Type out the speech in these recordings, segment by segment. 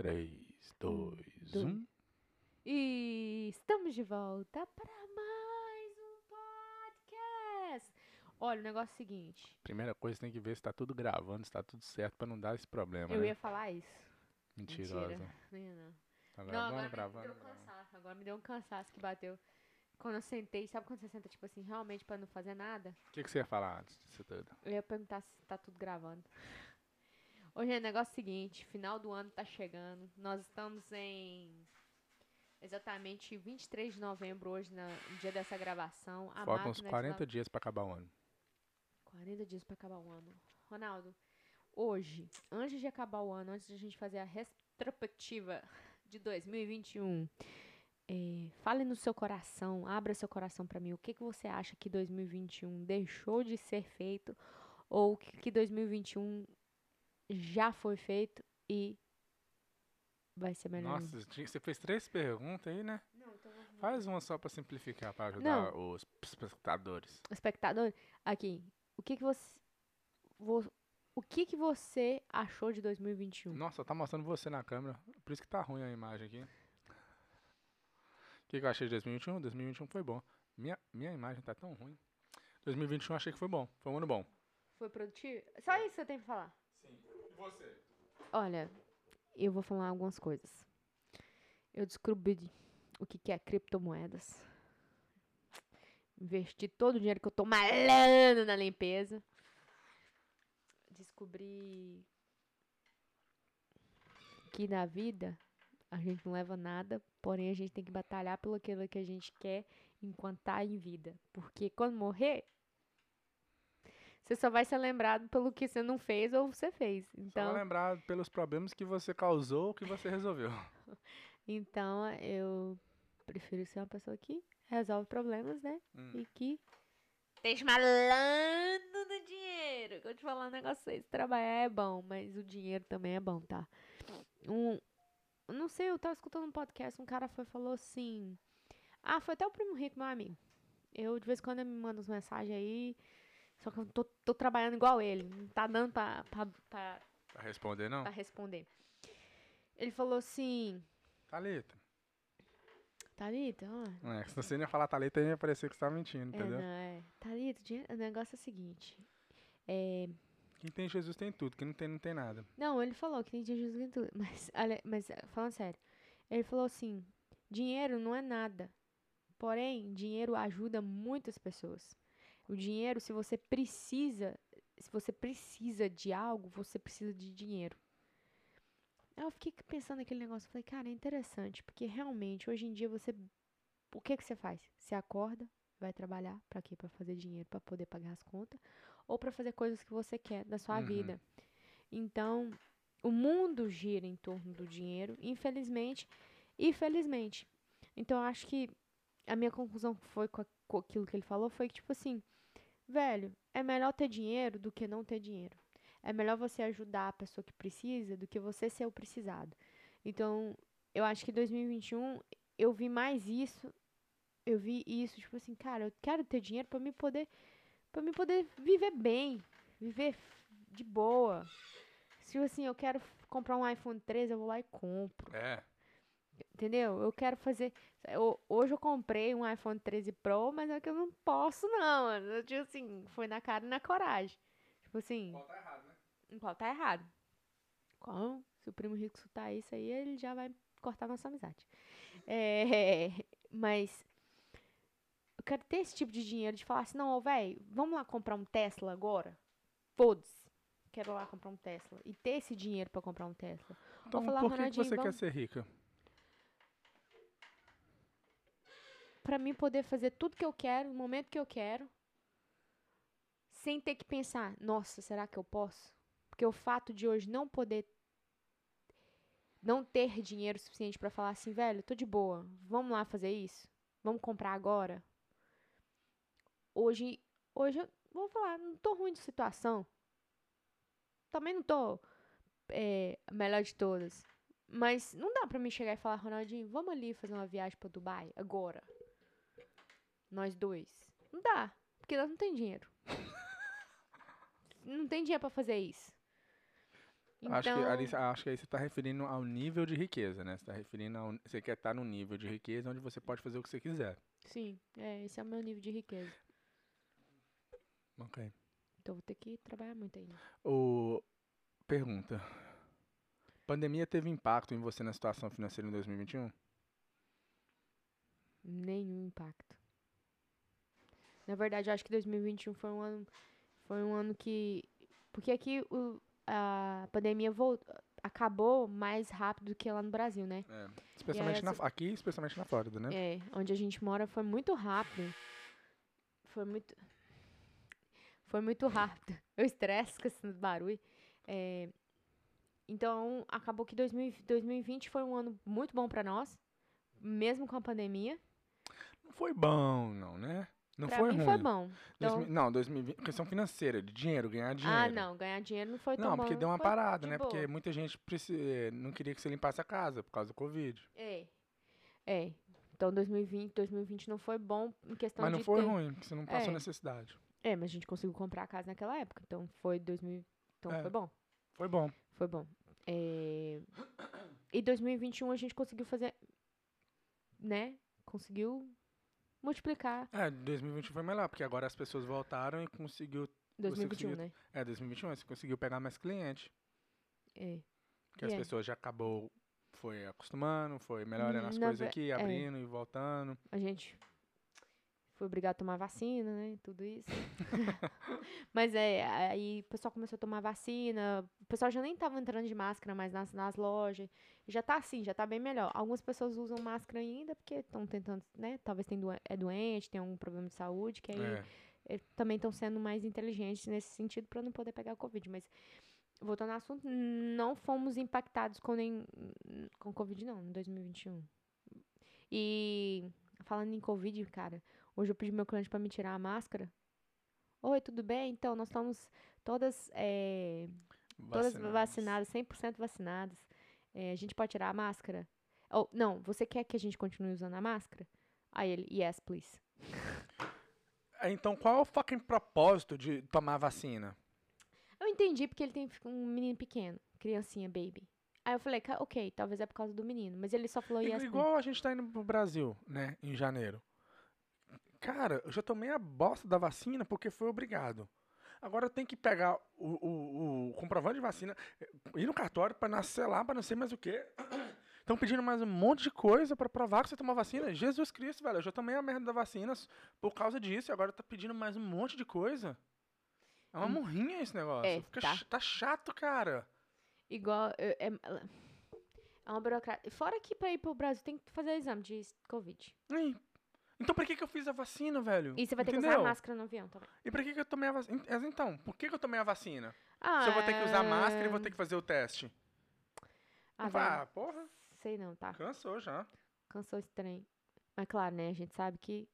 3, 2, dois. 1. E estamos de volta para mais um podcast. Olha, o negócio é o seguinte. Primeira coisa, tem que ver se tá tudo gravando, se tá tudo certo pra não dar esse problema, Eu né? ia falar isso. Mentirosa. Mentira. Não ia, não. Tá Não, gravando, agora gravando, me deu um gravando. cansaço. Agora me deu um cansaço que bateu. Quando eu sentei, sabe quando você senta, tipo assim, realmente pra não fazer nada? O que, que você ia falar antes disso tudo? Eu ia perguntar se tá tudo gravando. Hoje é o negócio seguinte, final do ano tá chegando. Nós estamos em exatamente 23 de novembro hoje, na- no dia dessa gravação. A Faltam uns máquina de 40 lavar- dias pra acabar o ano. 40 dias pra acabar o ano. Ronaldo, hoje, antes de acabar o ano, antes de a gente fazer a retrospectiva de 2021, é, fale no seu coração, abra seu coração pra mim. O que, que você acha que 2021 deixou de ser feito ou que, que 2021 já foi feito e vai ser melhor? ainda? Nossa, tinha- você fez três perguntas aí, né? Não, então vamos- Faz uma só pra simplificar, pra ajudar os espectadores. espectador, aqui, o que que você vo- o que que você achou de 2021? Nossa, tá mostrando você na câmera. Por isso que tá ruim a imagem aqui. O que, que eu achei de 2021? 2021 foi bom. Minha, minha imagem tá tão ruim. 2021 eu achei que foi bom. Foi um ano bom. Foi produtivo? Só isso que eu tenho pra falar. Você? Olha, eu vou falar algumas coisas. Eu descobri o que é criptomoedas. Investi todo o dinheiro que eu tô malhando na limpeza. Descobri que na vida a gente não leva nada, porém a gente tem que batalhar pelo aquilo que a gente quer enquanto tá em vida. Porque quando morrer, você só vai ser lembrado pelo que você não fez ou você fez. Só Então, vou lembrar pelos problemas que você causou ou que você resolveu. Então, eu prefiro ser uma pessoa que resolve problemas, né? Hum. E que deixa malando no dinheiro. Que eu te falar um negócio aí, trabalhar é bom, mas o dinheiro também é bom, tá? Um, eu não sei, eu tava escutando um podcast, um cara foi falou assim... Ah, foi até o Primo Rico, meu amigo. Eu, de vez em quando, ele me manda umas mensagens aí... Só que eu tô, tô trabalhando igual ele. Não tá dando pra, pra, pra, Pra responder, não? pra responder. Ele falou assim... Thalita. Thalita, ó, É, se você não ia falar Thalita, ia parecer que você tá mentindo, É, entendeu? não, é. Thalita, o negócio é o seguinte. É, Quem tem Jesus tem tudo, quem não tem, não tem nada. não, ele falou que tem Jesus em tudo. Mas, mas é, falando sério, ele falou assim: dinheiro não é nada. Porém, dinheiro ajuda muitas pessoas. O dinheiro, se você precisa, se você precisa de algo, você precisa de dinheiro. Aí eu fiquei pensando naquele negócio, falei, cara, é interessante, porque realmente hoje em dia você o que que você faz? Você acorda, vai trabalhar para quê? Para fazer dinheiro, para poder pagar as contas ou para fazer coisas que você quer da sua Uhum. vida. Então, o mundo gira em torno do dinheiro, infelizmente e felizmente. Então, eu acho que a minha conclusão foi com aquilo que ele falou foi que tipo assim, velho, é melhor ter dinheiro do que não ter dinheiro. É melhor você ajudar a pessoa que precisa do que você ser o precisado. Então, eu acho que 2021 eu vi mais isso. Eu vi isso, tipo assim, cara, eu quero ter dinheiro pra me poder para me poder viver bem, viver de boa. Se assim, eu quero comprar um iPhone 13, eu vou lá e compro. É. Entendeu? Eu quero fazer. eu- hoje eu comprei um iPhone 13 Pro, mas é que eu não posso, não. mano. Eu, tipo assim, foi na cara e na coragem. Tipo assim, tá errado, né? qual tá errado. Qual? Se o primo rico escutar isso aí, ele já vai cortar nossa amizade. É, mas eu quero ter esse tipo de dinheiro de falar assim, não, ô, velho, vamos lá comprar um Tesla agora? Foda-se. Quero lá comprar um Tesla. E ter esse dinheiro pra comprar um Tesla. Então, falar, por que, que você quer vamos- ser rica? Pra mim poder fazer tudo que eu quero, no momento que eu quero, sem ter que pensar, nossa, será que eu posso? Porque o fato de hoje não poder não ter dinheiro suficiente pra falar assim, velho, tô de boa, vamos lá fazer isso? Vamos comprar agora? Hoje, hoje eu vou falar, não tô ruim de situação. Também não tô é, melhor de todas. Mas não dá pra mim chegar e falar, Ronaldinho, vamos ali fazer uma viagem pra Dubai agora. Nós dois. Não dá, porque nós não tem dinheiro. não tem dinheiro pra fazer isso. Então, Acho, que, ali, acho que aí você está referindo ao nível de riqueza, né? Você tá referindo ao, você quer estar no nível de riqueza onde você pode fazer o que você quiser. sim, é, esse é o meu nível de riqueza. Ok. Então eu vou ter que trabalhar muito ainda. O, pergunta. Pandemia teve impacto em você na situação financeira em 2021? Nenhum impacto. Na verdade, eu acho que 2021 foi um ano, foi um ano que, porque aqui o, a pandemia voltou, acabou mais rápido do que lá no Brasil, né? É. Especialmente na, aqui, especialmente na Flórida, né? É, onde a gente mora foi muito rápido. Foi muito. Foi muito rápido. Eu estresse com esse barulho. É, então, acabou que 2000 2020 foi um ano muito bom pra nós, mesmo com a pandemia. Não foi bom, não, né? Não pra foi mim ruim. foi bom. 2000 Então, não, 2020, questão financeira, de dinheiro, ganhar dinheiro. ah, não, ganhar dinheiro não foi tão Não, bom. porque deu uma parada, de né? boa. Porque muita gente preci- eh, não queria que você limpasse a casa por causa do Covid. É. É. Então, 2020, 2020 não foi bom em questão Mas não de foi ter... ruim, porque você não passou É. necessidade. É, mas a gente conseguiu comprar a casa naquela época. Então, foi 2000... Então, É. foi bom. Foi bom. Foi bom. É... E 2021 a gente conseguiu fazer, né? Conseguiu multiplicar É, 2020 foi melhor, porque agora as pessoas voltaram e conseguiu. 2021, conseguiu- né? É, 2021 você conseguiu pegar mais cliente. É. Porque E as é. pessoas já acabou, foi acostumando, foi melhorando as Na coisas aqui, é. abrindo e voltando. A gente foi obrigado a tomar vacina, né? Tudo isso. Mas é, aí o pessoal começou a tomar vacina. O pessoal já nem tava entrando de máscara mais nas, nas lojas. Já tá assim, já tá bem melhor. Algumas pessoas usam máscara ainda porque estão tentando, né? Talvez tem doen- é doente, tem algum problema de saúde, que aí É. eh, também estão sendo mais inteligentes nesse sentido para não poder pegar o Covid. Mas, voltando ao assunto, não fomos impactados com nem com Covid, não, em 2021. E falando em Covid, cara, hoje eu pedi meu cliente para me tirar a máscara. Oi, tudo bem? Então, nós estamos todas, eh, todas vacinadas, 100% vacinadas. Eh, a gente pode tirar a máscara? Ou, não, você quer que a gente continue usando a máscara? Aí ele, yes, please. É, Então, qual é o fucking propósito de tomar vacina? Eu entendi porque ele tem um menino pequeno, criancinha, baby. Aí eu falei, "Ca- ok, talvez é por causa do menino. Mas ele só falou yes. Igual a gente tá indo pro Brasil, né, em janeiro. Cara, eu já tomei a bosta da vacina porque foi obrigado. Agora eu tenho que pegar o, o- o comprovante de vacina, ir no cartório pra nascer lá, pra não sei mais o quê. Estão pedindo mais um monte de coisa pra provar que você tomou vacina. Jesus Cristo, velho, eu já tomei a merda da vacina por causa disso e agora tá pedindo mais um monte de coisa. É uma Hum. morrinha esse negócio. É, Fica tá. tá chato, cara. Igual. É, é, é uma burocracia. Fora que pra ir pro Brasil tem que fazer exame de Covid. Ih, Então por que, que eu fiz a vacina, velho? E você vai ter que Entendeu? usar máscara no avião também. E pra que, que eu tomei a vacina? Então, por que, que eu tomei a vacina? Ah, Se eu vou ter que usar máscara e vou ter que fazer o teste. Ah, ah, porra, sei não, tá? cansou já. Cansou esse trem. Mas claro, né? A gente sabe que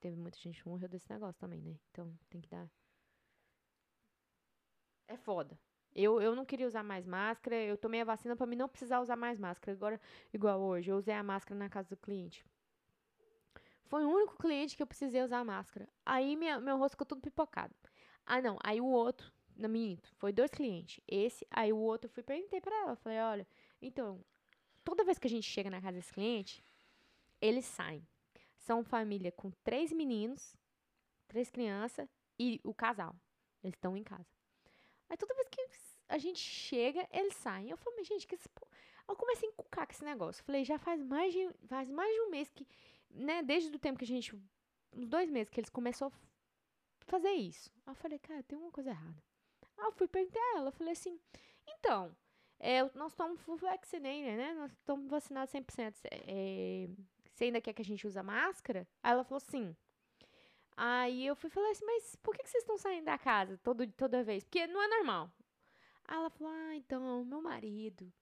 teve muita gente que morreu desse negócio também, né? Então tem que dar. É foda. Eu, eu não queria usar mais máscara. Eu tomei a vacina pra mim não precisar usar mais máscara. Agora, igual hoje, eu usei a máscara na casa do cliente. Foi o único cliente que eu precisei usar máscara. Aí minha, meu rosto ficou tudo pipocado. Ah, não. Aí o outro, não minto, foi dois clientes. Esse, aí o outro, eu fui perguntei pra ela. Falei, olha, então, toda vez que a gente chega na casa desse cliente, eles saem. São família com três meninos, três crianças e o casal. Eles estão em casa. Aí toda vez que a gente chega, eles saem. Eu falei, mas gente, que esse... po-" Eu comecei a encucar com esse negócio. Falei, já faz mais de, faz mais de um mês que, né, desde o tempo que a gente, uns dois meses que eles começaram a fazer isso. Aí eu falei, cara, tem uma coisa errada. Aí eu fui perguntar a ela, eu falei assim, então, é, nós estamos full vaccinated, né? Nós estamos vacinados 100%. É, você ainda quer que a gente use máscara? Aí ela falou sim. Aí eu fui falei assim, mas por que, que vocês estão saindo da casa todo, toda vez? Porque não é normal. Aí ela falou, ah, então, meu marido,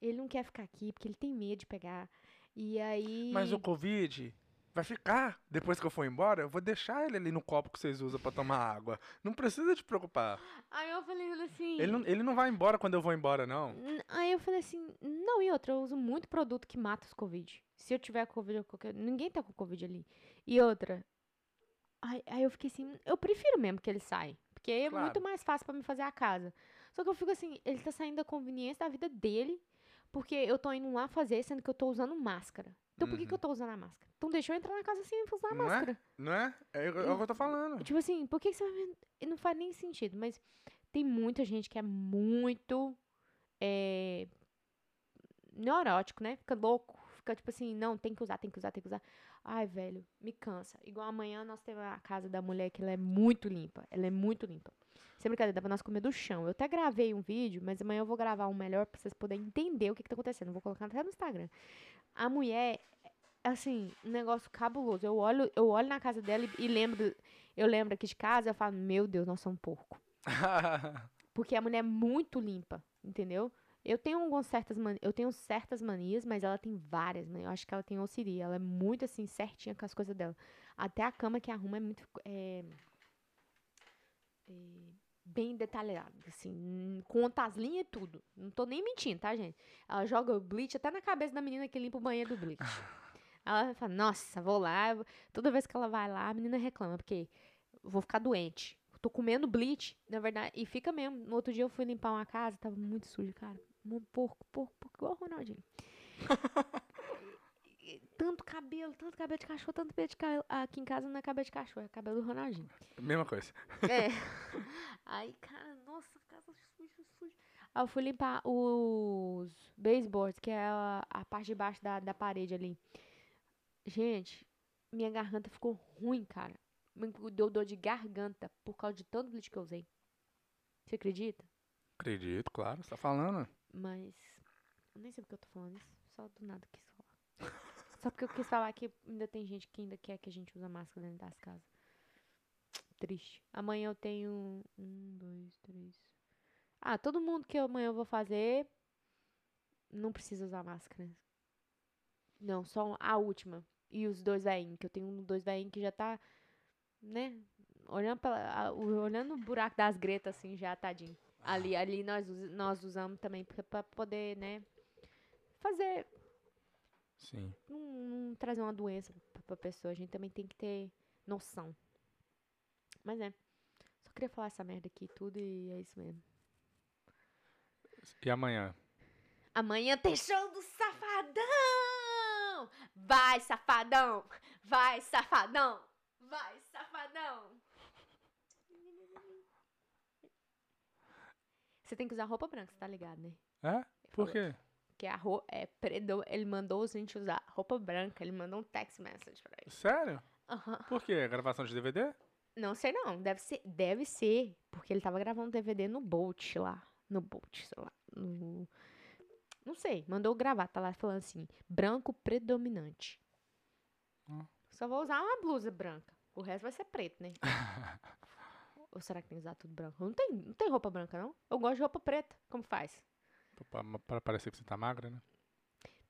ele não quer ficar aqui porque ele tem medo de pegar. E aí... Mas o Covid vai ficar. Depois que eu for embora, eu vou deixar ele ali no copo que vocês usam pra tomar água. Não precisa te preocupar. Aí eu falei assim... Ele não, ele não vai embora quando eu vou embora, não. Aí eu falei assim, não, e outra, eu uso muito produto que mata os Covid. Se eu tiver Covid, qualquer... ninguém tá com Covid ali. E outra, aí, aí eu fiquei assim, eu prefiro mesmo que ele saia. Porque é Claro. muito mais fácil pra me fazer a casa. Só que eu fico assim, ele tá saindo da conveniência da vida dele, porque eu tô indo lá fazer, sendo que eu tô usando máscara. Então por que, que Uhum. eu tô usando a máscara? Então deixa eu entrar na casa sem usar a Não é? máscara. Não é? É, é o que eu tô falando. Tipo assim, por que, que você vai. Não faz nem sentido, mas tem muita gente que é muito. É, neurótico, né? Fica louco. Fica tipo assim, não, tem que usar, tem que usar, tem que usar. Ai, velho, me cansa. Igual amanhã nós temos a casa da mulher que ela é muito limpa. Ela é muito limpa. Sem brincadeira, dá pra nós comer do chão. Eu até gravei um vídeo, mas amanhã eu vou gravar um melhor pra vocês poderem entender o que, que tá acontecendo. Eu vou colocar até no Instagram. A mulher, assim, um negócio cabuloso. Eu olho, eu olho na casa dela e, e lembro. Eu lembro aqui de casa, eu falo, meu Deus, nós somos porco. Porque a mulher é muito limpa, entendeu? Eu tenho algumas certas mani eu tenho certas manias, mas ela tem várias, né? Eu acho que ela tem OCD, ela é muito assim certinha com as coisas dela. Até a cama que arruma é muito é, é, bem detalhada, assim, conta as linhas e tudo. Não tô nem mentindo, tá, gente? Ela joga o bleach até na cabeça da menina que limpa o banheiro do bleach. Ela fala, nossa, vou lá. eu vou-" Toda vez que ela vai lá, a menina reclama, porque vou ficar doente. Tô comendo bleach, na verdade, e fica mesmo. No outro dia eu fui limpar uma casa, tava muito sujo, cara. Um porco, porco, porco, igual o Ronaldinho. Tanto cabelo, tanto cabelo de cachorro, tanto cabelo de cabelo. Aqui em casa não é cabelo de cachorro, é cabelo do Ronaldinho. Mesma coisa. É. Aí, cara, nossa, casa suja, suja. Aí eu fui limpar os baseboards, que é a, a parte de baixo da, da parede ali. Gente, minha garganta ficou ruim, cara. Me deu dor de garganta por causa de tanto bleach que eu usei. Você acredita? Acredito, claro. Você tá falando. Mas. Eu nem sei porque eu tô falando isso. Só do nada quis falar. Só porque eu quis falar que ainda tem gente que ainda quer que a gente use máscara dentro das casas. Triste. Amanhã eu tenho. Um, dois, três. Ah, todo mundo que amanhã eu vou fazer. Não precisa usar máscara. Não, só a última. E os dois veinhos, que eu tenho um dois veinhos que já tá. Né? Olhando, pela, olhando o buraco das gretas, assim, já, tadinho. Ali, ali nós, nós usamos também pra poder, né? Fazer. Sim. Não, não trazer uma doença pra, pessoa. A gente também tem que ter noção. Mas é. Só queria falar essa merda aqui tudo e é isso mesmo. E amanhã? Amanhã tem show do Safadão! Vai, Safadão! Vai, Safadão! Vai, Safadão! Você tem que usar roupa branca, você tá ligado, né? É? Por quê? Que a roupa é predo... Ele mandou a gente usar roupa branca. Ele mandou um text message pra gente. Sério? Aham. Por quê? Gravação de DVD? Não sei não. Deve ser, deve ser. Porque ele tava gravando DVD no Bolt lá. No Bolt, sei lá. No... Não sei. Mandou gravar. Tá lá falando assim. Branco predominante. Hum. Só vou usar uma blusa branca. O resto vai ser preto, né? Ou será que tem que usar tudo branco? Não tem, não tem roupa branca, não. Eu gosto de roupa preta. Como faz? Pra, pra parecer que você tá magra, né?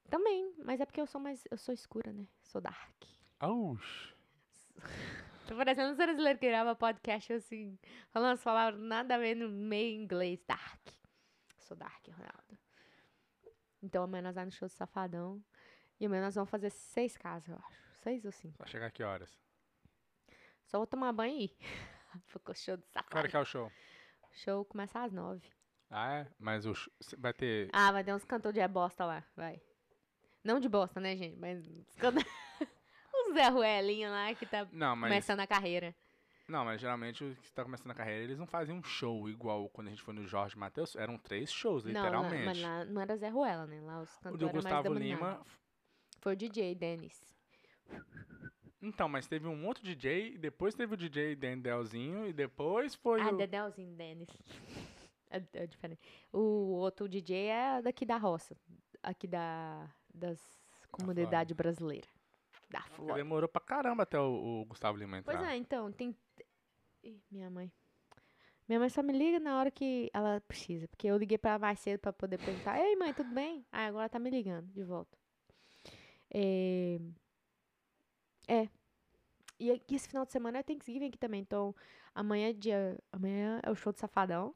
Também. Mas é porque eu sou mais... Eu sou escura, né? Sou dark. Auxi. Tô parecendo um brasileiro que grava podcast assim, falando as palavras nada a ver no meio inglês. Dark. Sou Dark, Ronaldo. Então amanhã nós vamos no show do Safadão. E amanhã nós vamos fazer seis casas, eu acho. Seis ou cinco. Vai chegar que horas? Só vou tomar banho e ir. Ficou show do Safadão. que é o show? Show começa às nove. Ah, é? Mas o cê vai ter... Ah, vai ter uns cantores de bosta lá, vai. Não de bosta, né, gente? Mas os cantores... o Zé Ruelinho lá que tá Não, mas... começando a carreira. Não, mas geralmente os que estão começando a carreira, eles não fazem um show igual quando a gente foi no Jorge Matheus. Eram três shows, Não, lá- mas literalmente. lá não era Zé Ruela, né? Lá os o cantores do eram mais Gustavo. Lima... Foi o DJ, Dennis. Então, mas teve um outro DJ, depois teve o DJ Dendelzinho, e depois foi Ah, o... Dedelzinho, Dennis. É, é diferente. O outro DJ é daqui da roça. Aqui da, das comunidades brasileiras. Da Flórida. Demorou pra caramba até o, o Gustavo Lima entrar. Pois é, então, tem... Ih, minha mãe. Minha mãe só me liga na hora que ela precisa. Porque eu liguei pra ela mais cedo pra poder perguntar. Ei, mãe, tudo bem? Ah, agora tá me ligando de volta. É... É. E esse final de semana é Thanksgiving aqui também. Então, amanhã é dia... Amanhã é o show do Safadão.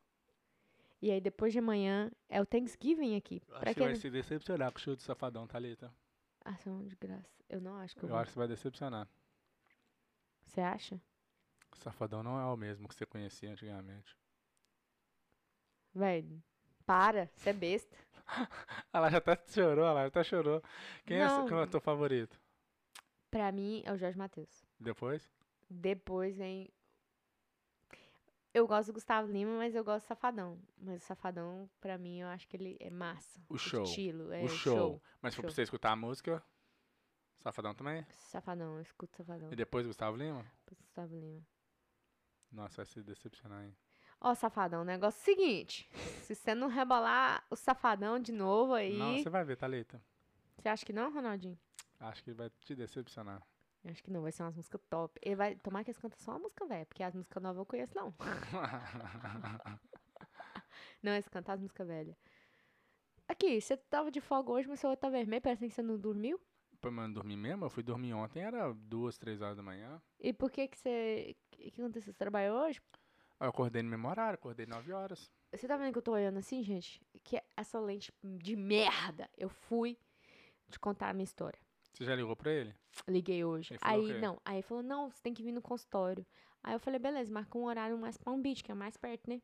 E aí, depois de amanhã, é o Thanksgiving aqui. Eu Pra Acho que vai se decepcionar com o show do Safadão, Thalita. Ação de graça. Eu não acho que eu, Eu vou. acho que você vai decepcionar. Você acha? O Safadão não é o mesmo que você conhecia antigamente. Velho, para, você é besta. Ela já até chorou, ela já até chorou. Quem é Não. o cantor favorito? Pra mim, é o Jorge Matheus. Depois? Depois vem. Eu gosto do Gustavo Lima, mas eu gosto do Safadão. Mas o Safadão, pra mim, eu acho que ele é massa. O show. estilo, é o show. Mas se for show. pra você escutar a música, Safadão também? Safadão, eu escuto Safadão. E depois Gustavo Lima? Depois Gustavo Lima. Nossa, vai se decepcionar, hein? Ó, Safadão, o negócio é o seguinte. Se você não rebolar o Safadão de novo aí. Não, você vai ver, Thalita. Você acha que não, Ronaldinho? Acho que ele vai te decepcionar. Eu acho que não, vai ser umas músicas top. Ele vai tomar que eles cantam só uma música velha, porque as músicas novas eu conheço, não. Não, eles cantam as músicas velhas. Aqui, você tava de folga hoje, mas seu olho tá vermelho, parece que você não dormiu. Pô, mas eu não dormi mesmo? Eu fui dormir ontem, era duas, três horas da manhã. E por que que você... O que aconteceu? Você trabalhou hoje? Eu acordei no mesmo horário, acordei nove horas. Você tá vendo que eu tô olhando assim, gente? Que essa lente de merda. Eu fui te contar a minha história. Você já ligou pra ele? Liguei hoje. Aí, não. Aí ele falou, não, você tem que vir no consultório. Aí eu falei, beleza, marca um horário mais Palm Beach, que é mais perto, né?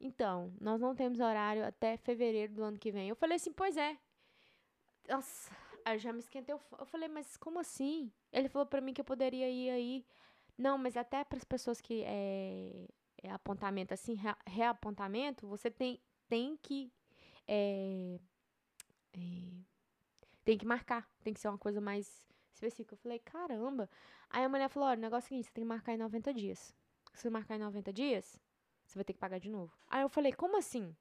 Então, nós não temos horário até fevereiro do ano que vem. Eu falei assim, pois é. Nossa, aí eu já me esquentei. Eu fa- eu falei, mas como assim? Ele falou pra mim que eu poderia ir aí. Não, mas até para as pessoas que é, é apontamento assim, rea- reapontamento, você tem, tem que é, é, tem que marcar, tem que ser uma coisa mais específica. Eu falei, caramba. Aí a mulher falou, olha, o negócio é o seguinte, você tem que marcar em 90 dias. Se você marcar em 90 dias, você vai ter que pagar de novo. Aí eu falei, como assim?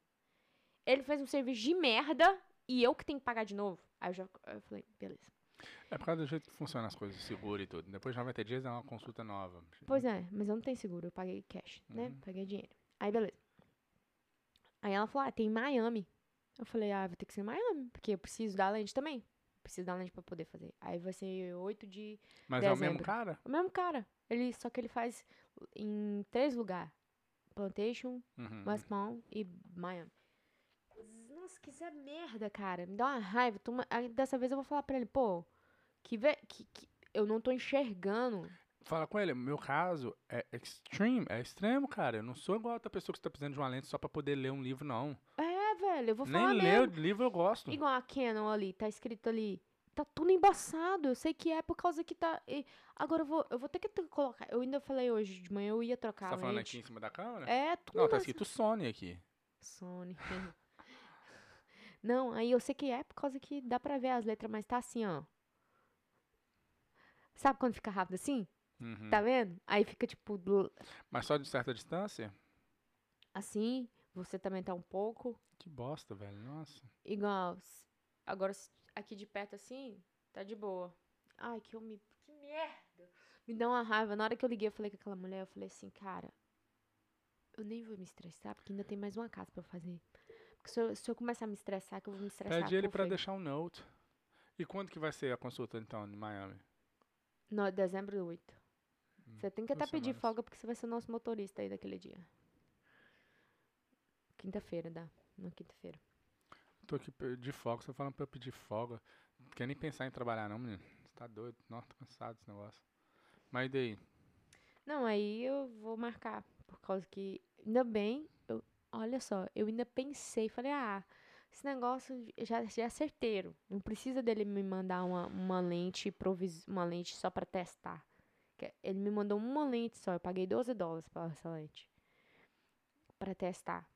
Ele fez um serviço de merda e eu que tenho que pagar de novo. Aí eu já eu falei, beleza. É por causa do jeito que funcionam as coisas, seguro e tudo. Depois de 90 dias é uma consulta nova. Pois é, mas eu não tenho seguro, eu paguei cash, né? Uhum. Paguei dinheiro. Aí beleza. Aí ela falou, ah, tem em Miami. Eu falei, ah, vou ter que ser em Miami, porque eu preciso da lente também. Preciso da lente pra poder fazer. Aí vai ser 8 de Mas é o mesmo dezembro. cara? O mesmo cara. Ele, só que ele faz em três lugares. Plantation, Uhum. West Palm e Miami. Nossa, que Zé merda, cara. Me dá uma raiva. Toma- Dessa vez eu vou falar pra ele, pô, que, ve... que, que eu não tô enxergando. Fala com ele, meu caso é extreme, é extremo, cara. Eu não sou igual a outra pessoa que está precisando de uma lente só pra poder ler um livro, não. É, velho, eu vou Nem falar ler mesmo. o livro eu gosto. Igual a Canon ali, tá escrito ali. Tá tudo embaçado. Eu sei que é por causa que tá. e Agora eu vou, eu vou ter que colocar. Eu ainda falei hoje de manhã, eu ia trocar Você tá falando aqui em cima da câmera? É, tudo. Não, tá escrito Sony aqui. Sony. Não, aí eu sei que é por causa que dá pra ver as letras, mas tá assim, ó. Sabe quando fica rápido assim? Uhum. Tá vendo? Aí fica tipo Mas só de certa distância? assim, você também tá um pouco Que bosta, velho. Nossa. igual. Agora aqui de perto assim, tá de boa. Ai, que eu me. Que merda! Me dá uma raiva. Na hora que eu liguei, eu falei com aquela mulher, eu falei assim, cara, eu nem vou me estressar, porque ainda tem mais uma casa pra fazer. Porque se eu, se eu começar a me estressar, que eu vou me estressar. Pede ele pra deixar um note. E quando que vai ser a consulta, então, em Miami? No, dezembro 8. Você tem que até pedir semanas. folga porque você vai ser o nosso motorista aí daquele dia. Quinta-feira, dá. Na quinta-feira. Tô aqui de folga, você tá falando pra eu pedir folga. Não quer nem pensar em trabalhar, não, menino. Você tá doido? Nossa, tô cansado desse negócio. Mas e daí? Não, aí eu vou marcar. Por causa que. Ainda bem, eu, olha só, eu ainda pensei, falei, ah, esse negócio já, já é certeiro. Não precisa dele me mandar uma, uma lente provis, uma lente só pra testar. Ele me mandou uma lente só, eu paguei 12 dólares pela essa lente. Pra testar.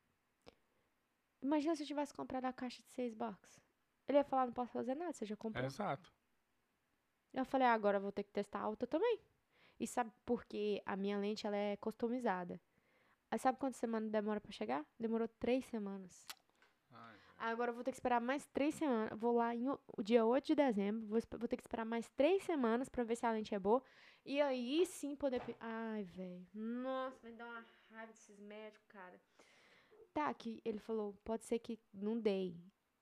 Imagina se eu tivesse comprado a caixa de 6 bucks. Ele ia falar, não posso fazer nada, você já comprou. Exato. Eu falei, ah, agora eu vou ter que testar a outra também. E sabe por quê? A minha lente, ela é customizada. Aí sabe quantas semanas demora pra chegar? Demorou três semanas. Ai, Aí Agora eu vou ter que esperar mais três semanas. Vou lá em o dia 8 de dezembro. Vou, vou ter que esperar mais três semanas pra ver se a lente é boa. E aí sim poder. Ai, velho. Nossa, me dá uma raiva desses médicos, cara. Tá, que ele falou, pode ser que não dei.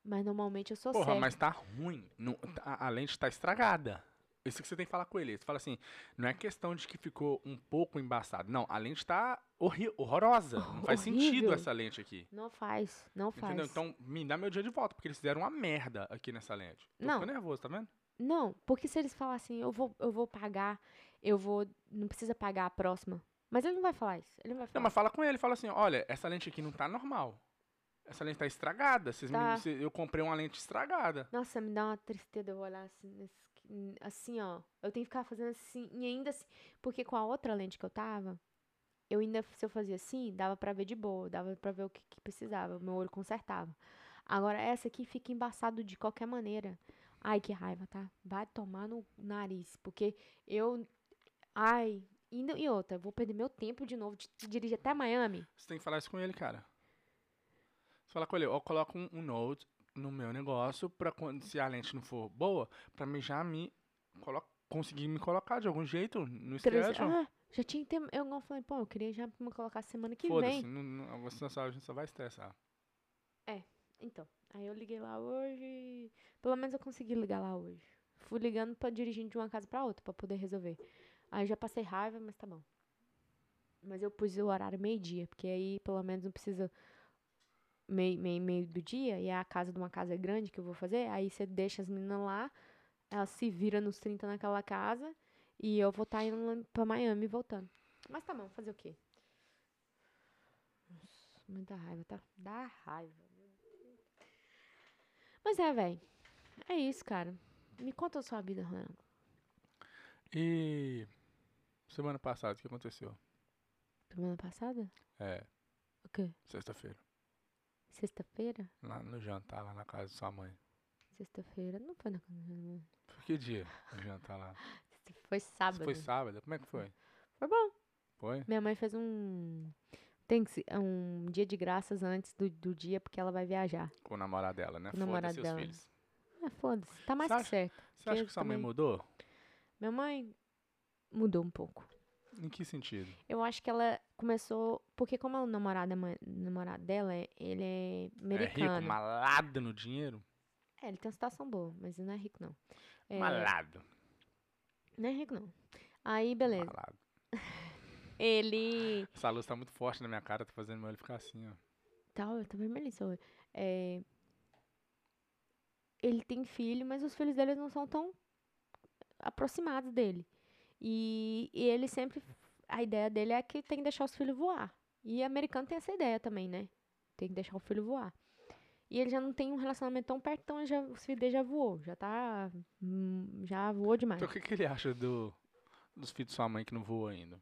Mas normalmente eu sou Porra, certa. mas tá ruim. Não- a, a lente tá estragada. Isso que você tem que falar com ele. Você fala assim, não é questão de que ficou um pouco embaçado. Não, a lente tá horrorosa. Não faz sentido Horrível. essa lente aqui. Não faz, não faz. Entendeu? Então, me dá meu dia de volta, porque eles fizeram uma merda aqui nessa lente. Tô Não. ficando nervoso, tá vendo? Não, porque se eles falassem, eu vou, eu vou pagar, eu vou. Não precisa pagar a próxima. Mas ele não vai falar isso. Ele não vai Não, falar. mas fala com ele, fala assim, olha, essa lente aqui não tá normal. Essa lente tá estragada. Vocês me- Tá. cê- eu comprei uma lente estragada. Nossa, me dá uma tristeza eu olhar assim, assim, ó. Eu tenho que ficar fazendo assim, e ainda assim. Porque com a outra lente que eu tava, eu ainda, se eu fazia assim, dava pra ver de boa, dava pra ver o que, que precisava, meu olho consertava. Agora, essa aqui fica embaçado de qualquer maneira. Ai, que raiva, tá? Vai tomar no nariz, porque eu. Ai. E, não- e outra, vou perder meu tempo de novo de, de dirigir até Miami. Você tem que falar isso com ele, cara. Você fala com ele, eu coloco um, um note no meu negócio pra quando, se a lente não for boa, pra mim já me colo- conseguir me colocar de algum jeito no schedule. ah, já tinha que ter. Eu não falei, pô, eu queria já me colocar semana que Foda-se, vem. não, não, você só, a gente só vai estressar. Então, aí eu liguei lá hoje. Pelo menos eu consegui ligar lá hoje. Fui ligando pra dirigir de uma casa pra outra pra poder resolver. Aí já passei raiva, mas tá bom. Mas eu pus o horário meio-dia, porque aí pelo menos não precisa meio, meio, meio do dia. E é a casa de uma casa grande que eu vou fazer. Aí você deixa as meninas lá, elas se viram nos 30 naquela casa. E eu vou estar indo lá pra Miami voltando. Mas tá bom, fazer o quê? Nossa, muita raiva, tá? Dá raiva. Mas é, velho. É isso, cara. Me conta a sua vida, Ronaldo. E semana passada, o que aconteceu? Semana passada? É, O quê? sexta-feira. Sexta-feira? Lá no jantar, lá na casa de sua mãe. Sexta-feira? Não foi na casa da minha mãe. Foi que dia o jantar lá? Foi sábado. Foi sábado? Como é que foi? Foi bom. Foi? Minha mãe fez um. Tem que se- um dia de graças antes do, do dia, porque ela vai viajar. Com o namorado dela, né? Com o namorado dela. filhos. Ah, foda-se. Tá mais Você que acha- certo. Você acha que sua mãe também- mudou? Minha mãe mudou um pouco. Em que sentido? Eu acho que ela começou. Porque, como o namorado, namorado dela, é- ele é É rico, americano. malado no dinheiro? É, ele tem uma situação boa, mas ele não é rico, não. É, Malado. Não é rico, não. Aí, beleza. Malado. Ele. Essa luz tá muito forte na minha cara, tá fazendo meu olho ficar assim, ó. Tá, eu tô vermelhinho. É, Ele tem filho, mas os filhos dele não são tão aproximados dele. E, e ele sempre. A ideia dele é que tem que deixar os filhos voar. E americano tem essa ideia também, né? Tem que deixar o filho voar. E ele já não tem um relacionamento tão perto, então já, os filhos dele já voou. Já tá. hum, Já voou demais. Então o que, que ele acha do, dos filhos de sua mãe que não voam ainda?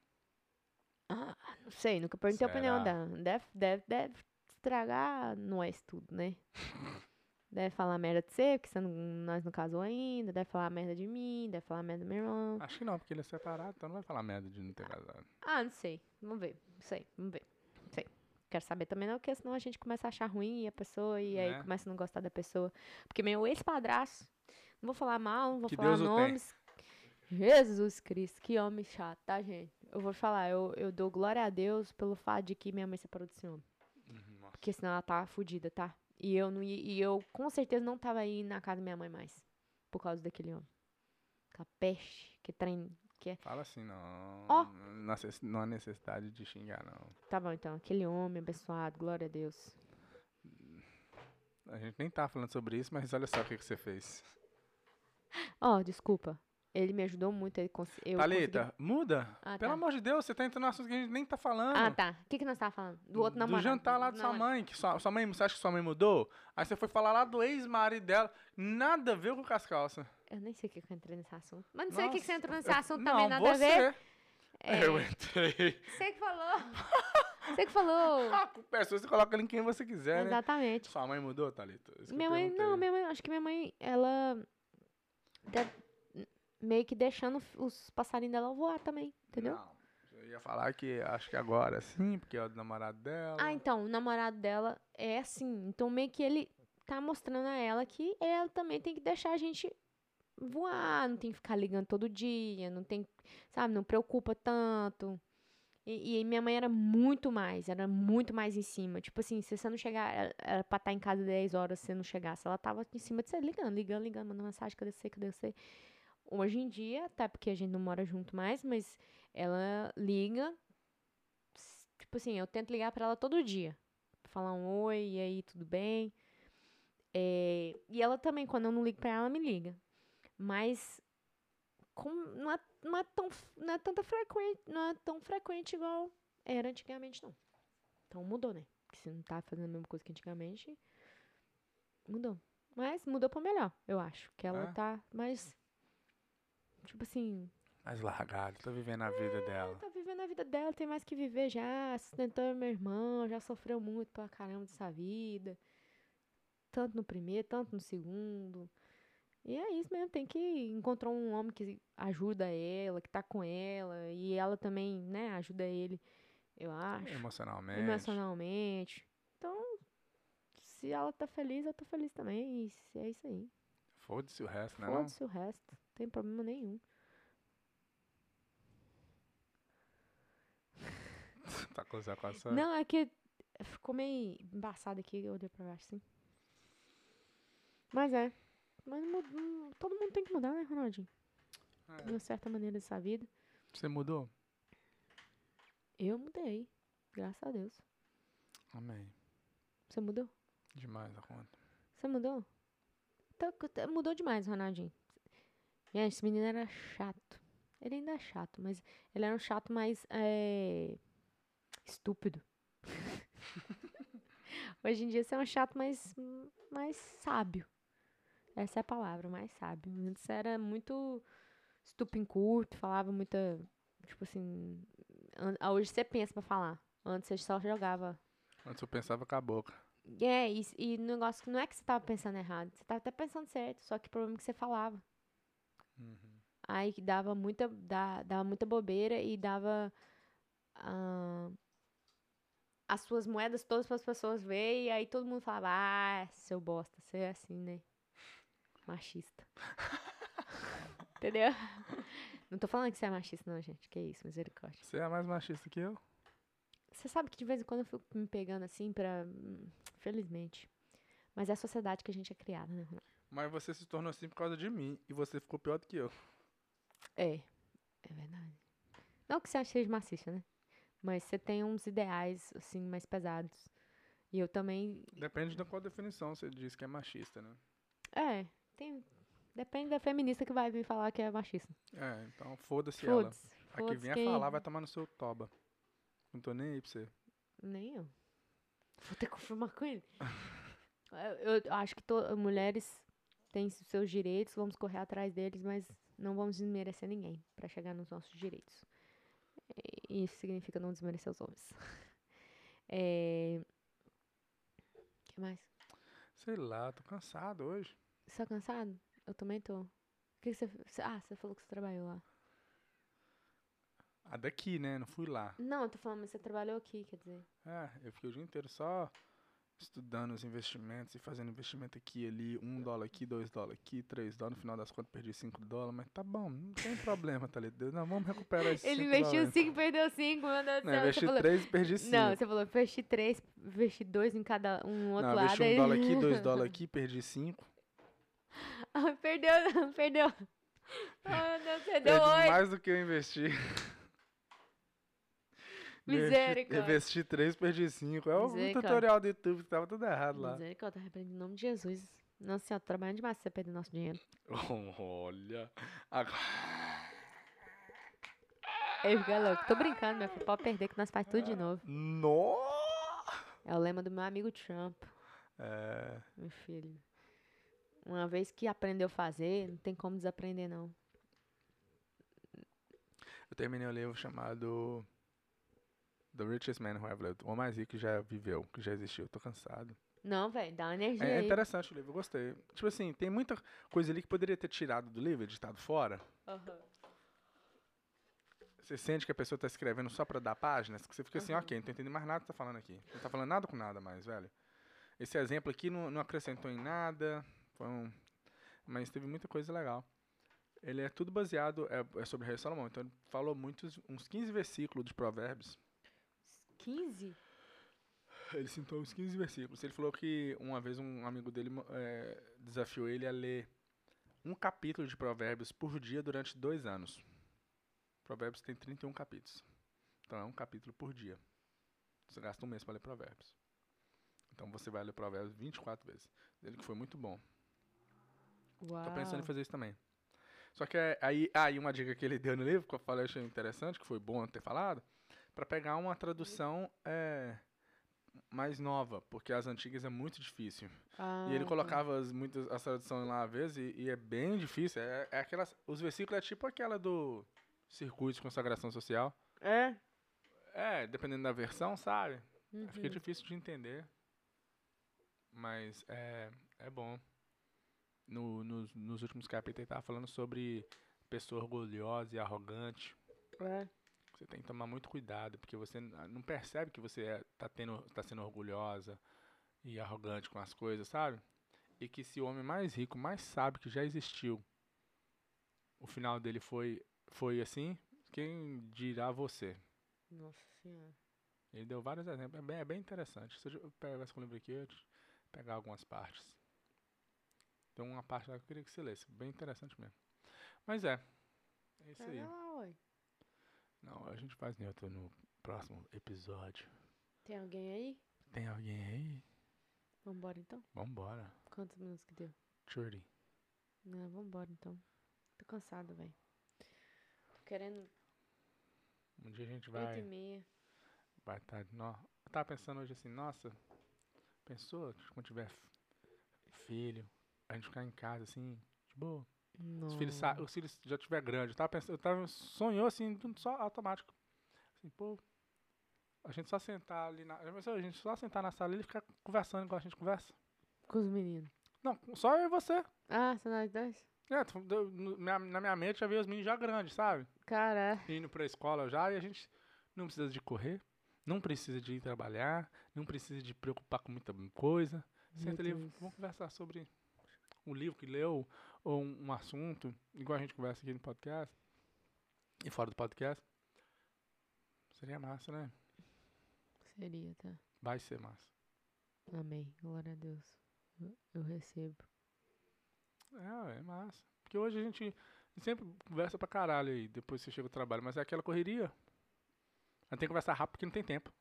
Ah, não sei, nunca perguntei a opinião Será? dela. Deve, deve, deve estragar nós tudo, né? deve falar merda de você, porque você não, nós não casou ainda. Deve falar merda de mim, deve falar merda do meu irmão. Acho que não, porque ele é separado, então não vai falar merda de não ter casado. Ah, não sei. Vamos ver. Não sei, vamos ver. Não sei. Quero saber também não, porque senão a gente começa a achar ruim a pessoa e aí Né? começa a não gostar da pessoa. Porque meu ex-padrasto, não vou falar mal, não vou Que falar Deus nomes. Jesus Cristo, que homem chato, tá, gente? Eu vou falar, eu, eu dou glória a Deus pelo fato de que minha mãe separou desse homem. Uhum, nossa. Porque senão ela tava fudida, tá? E eu, não e eu com certeza não tava aí na casa da minha mãe mais. Por causa daquele homem. Aquela peste, que trem. Que é... Fala assim, não. Ó. Não, há necess- não há necessidade de xingar, não. Tá bom, então. Aquele homem abençoado, glória a Deus. A gente nem tá falando sobre isso, mas olha só o que, que você fez. Ó, desculpa. Ele me ajudou muito. Ele cons... eu Thalita, consegui- muda. Ah, Pelo tá. amor de Deus, você tá entrando no assunto que a gente nem tá falando. Ah, tá. O que, que nós tava falando? Do outro Do namorado. jantar lá de sua Não, mãe, que sua, sua mãe, você acha que sua mãe mudou? Aí você foi falar lá do ex-marido dela, nada a ver com as calças. Eu nem sei o que que eu entrei nesse assunto. Mas não sei o que, que você entrou nesse eu- assunto não, também, nada você. a ver. É, Eu entrei. Você que falou. você que falou. A sua, você coloca ele em quem você quiser, né? Exatamente. Sua mãe mudou, Thalita? Isso eu Minha mãe, não, minha mãe, acho que minha mãe, ela meio que deixando os passarinhos dela voar também, entendeu? Não, eu ia falar que acho que agora sim, porque é o namorado dela. Ah, então, o namorado dela é assim. Então, meio que ele tá mostrando a ela que ela também tem que deixar a gente voar, não tem que ficar ligando todo dia, não tem, sabe, não preocupa tanto. E, e minha mãe era muito mais, era muito mais em cima. Tipo assim, se você não chegar, era- pra estar em casa 10 horas, se você não chegasse, ela tava em cima de você, ligando, ligando, ligando, mandando mensagem, cadê você, cadê você? Hoje em dia, até porque a gente não mora junto mais, mas ela liga, tipo assim, eu tento ligar pra ela todo dia. Falar um oi, e aí, tudo bem? É, e ela também, quando eu não ligo pra ela, ela me liga. Mas com, não, é, não, é tão, não é tanta frequente, não é tão frequente igual era antigamente, não. Então mudou, né? que se não tá fazendo a mesma coisa que antigamente, mudou. Mas mudou pra melhor, eu acho. Que ela É? tá mais. Tipo assim, Mais largado, tô vivendo a vida dela. tá vivendo a vida dela, tem mais que viver já, sustentou meu irmão, já sofreu muito pra caramba dessa vida. Tanto no primeiro, tanto no segundo. E é isso mesmo, tem que encontrar um homem que ajuda ela, que tá com ela, e ela também, né, ajuda ele, eu acho, Emocionalmente. emocionalmente. Então, se ela tá feliz, eu tô feliz também, e é isso aí. Foda-se o resto, né? Não? Foda-se o resto, não tem problema nenhum. Tá com essa equação? Não, é que ficou meio embaçado aqui, eu olhei pra baixo assim. Mas é. Mas mu- hum, todo mundo tem que mudar, né, Ronaldinho? É. De uma certa maneira dessa vida. Você mudou? Eu mudei. Graças a Deus. Amém. Você mudou? Demais a conta. Você mudou? Mudou demais, Ronaldinho. Gente, esse menino era chato. Ele ainda é chato, mas ele era um chato mais é, estúpido. Hoje em dia você é um chato mais, mais sábio. Essa é a palavra, mais sábio. Antes era muito estupim curto, falava muita. Tipo assim. Hoje você pensa pra falar. Antes você só jogava Antes eu pensava com a boca. É, e, e o negócio que não é que você tava pensando errado, você tava até pensando certo, só que o problema é que você falava. Uhum. Aí que dava muita, dá, dava muita bobeira e dava ah, as suas moedas todas para as pessoas verem, e aí todo mundo falava, ah, seu bosta, você é assim, né? Machista. Entendeu? Não tô falando que você é machista, não, gente. Que isso, misericórdia. Você é mais machista que eu? Você sabe que de vez em quando eu fico me pegando assim pra. Hum, Felizmente. Mas é a sociedade que a gente é criada, né? Mas você se tornou assim por causa de mim. E você ficou pior do que eu. É. É verdade. Não que você seja machista, né? Mas você tem uns ideais, assim, mais pesados. E eu também. Depende da qual definição você diz que é machista, né? É, tem. Depende da feminista que vai vir falar que é machista. É, então foda-se ela. Foda-se. A que vier quem- falar vai tomar no seu toba. Não tô nem aí pra você. Nem eu. Vou ter que confirmar com ele. Eu, acho que to- mulheres têm seus direitos, vamos correr atrás deles, mas não vamos desmerecer ninguém pra chegar nos nossos direitos. E isso significa não desmerecer os homens. É... O que mais? Sei lá, tô cansado hoje. Você tá cansado? Eu também tô. O que você- Ah, você falou que você trabalhou lá. A daqui, né? Não fui lá. Não, eu tô falando, mas você trabalhou aqui, quer dizer. É, eu fiquei o dia inteiro só estudando os investimentos e fazendo investimento aqui e ali, um dólar aqui, dois dólares aqui, três dólares, no final das contas perdi cinco dólares, mas tá bom, não tem problema, tá ligado? Não, vamos recuperar esses Ele cinco investiu dólares. 5 perdeu 5, meu Deus do Não, céu. Investi falou, três e perdi cinco. Não, você falou, investi três, investi dois em cada um outro Não, lado. investi um aí- dólar aqui, dois dólares aqui, perdi cinco. Ah, perdeu, perdeu. Ai, meu Deus, você deu oito. mais do que eu investi. Misericórdia. Investi três, perdi cinco. É o Misericórdia. tutorial do YouTube que tava tudo errado lá. Misericórdia, repreendo em nome de Jesus. Nossa senhora, tô trabalhando demais pra você perder nosso dinheiro. Olha. Agora... Ele fica louco. Tô brincando, meu filho. Pode perder que nós faz tudo de novo. No! É o lema do meu amigo Trump, É, meu filho. Uma vez que aprendeu a fazer, não tem como desaprender, não. eu terminei um livro chamado The Richest Man Who Ever Lived. O mais rico que já viveu, que já existiu. Tô cansado. Não, velho, dá uma energia É, aí. interessante o livro, eu gostei. Tipo assim, tem muita coisa ali que poderia ter tirado do livro, editado fora. Aham. Você sente que a pessoa tá escrevendo só pra dar páginas, que você fica assim, Uhum. ok, não tô entendendo mais nada que tá falando aqui. Não tá falando nada com nada mais, velho. Esse exemplo aqui não, não acrescentou em nada, foi um... mas teve muita coisa legal. Ele é tudo baseado, é, é sobre o rei Salomão, então ele falou muitos, uns 15 versículos de provérbios. 15? Ele citou uns 15 versículos. Ele falou que uma vez um amigo dele eh, desafiou ele a ler um capítulo de provérbios por dia durante dois anos. Provérbios tem 31 capítulos. Então é um capítulo por dia. Você gasta um mês para ler provérbios. Então você vai ler provérbios 24 vezes. Ele que foi muito bom. Uau. Tô pensando em fazer isso também. Só que é- aí, aí uma dica que ele deu no livro, que eu falei, achei interessante, que foi bom ter falado, para pegar uma tradução, é, mais nova, porque as antigas é muito difícil. Ah, e ele tá. colocava as, muitas, as traduções lá às vezes e, e é bem difícil. É, é aquelas, os versículos é tipo aquela do circuito de consagração social. É? É, dependendo da versão, sabe? Uhum. Fica difícil de entender. Mas é, é bom. No, nos, nos últimos capítulos ele tava falando sobre pessoa orgulhosa e arrogante. É. Você tem que tomar muito cuidado, porque você n- não percebe que você é, tá, tendo, tá sendo orgulhosa e arrogante com as coisas, sabe? E que se o homem mais rico, mais sábio que já existiu, o final dele foi, foi assim, quem dirá você? Nossa senhora. Ele deu vários exemplos, é bem, é bem interessante. Se eu pegasse com o livro aqui, eu pegar algumas partes. Tem uma parte lá que eu queria que você lesse, bem interessante mesmo. Mas é, é isso aí. Pega lá, ué. Não, a gente faz neutro no próximo episódio. Tem alguém aí? Tem alguém aí? Vambora então? Vambora. Quantos minutos que deu? 30. Não, vambora então. Tô cansado, velho. Tô querendo Um dia a gente oito e vai meia. vai estar. Nó. Eu tava pensando hoje assim, nossa, pensou que quando tiver filho, a gente ficar em casa assim, de boa. Os filhos, os filhos já tiver grande. Eu tava pensando, eu tava sonhou assim, só automático. Assim, pô, a gente só sentar ali na, a gente só sentar na sala e ficar conversando igual a gente conversa. Com os meninos. Não, só eu e você. Ah, são nós dois? É, no- minha- na minha mente já veio os meninos já grandes, sabe? Cara, indo pra escola já e a gente não precisa de correr, não precisa de ir trabalhar, não precisa de preocupar com muita coisa. Senta ali, vamos conversar sobre um livro que leu ou um, um assunto, igual a gente conversa aqui no podcast e fora do podcast. Seria massa, né? seria, tá? Vai ser massa. Amém. Glória a Deus. Eu, eu recebo. É, é massa. Porque hoje a gente, sempre conversa pra caralho aí, depois você chega do trabalho, mas é aquela correria. A gente tem que conversar rápido porque não tem tempo.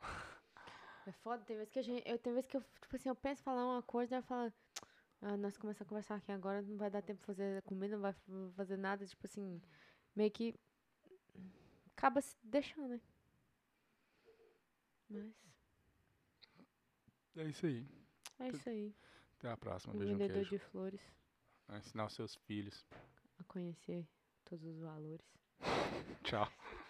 É foda, tem vezes que a gente. Eu, tem vezes que eu, tipo assim, eu penso em falar uma coisa, daí eu falo. Ah, nós começamos a conversar aqui agora, não vai dar tempo de fazer comida, não vai fazer nada, tipo assim, meio que acaba se deixando, né? Mas É isso aí. é isso aí. Até a próxima. Um Beijo vendedor de flores ensinar os seus filhos. a conhecer todos os valores. Tchau.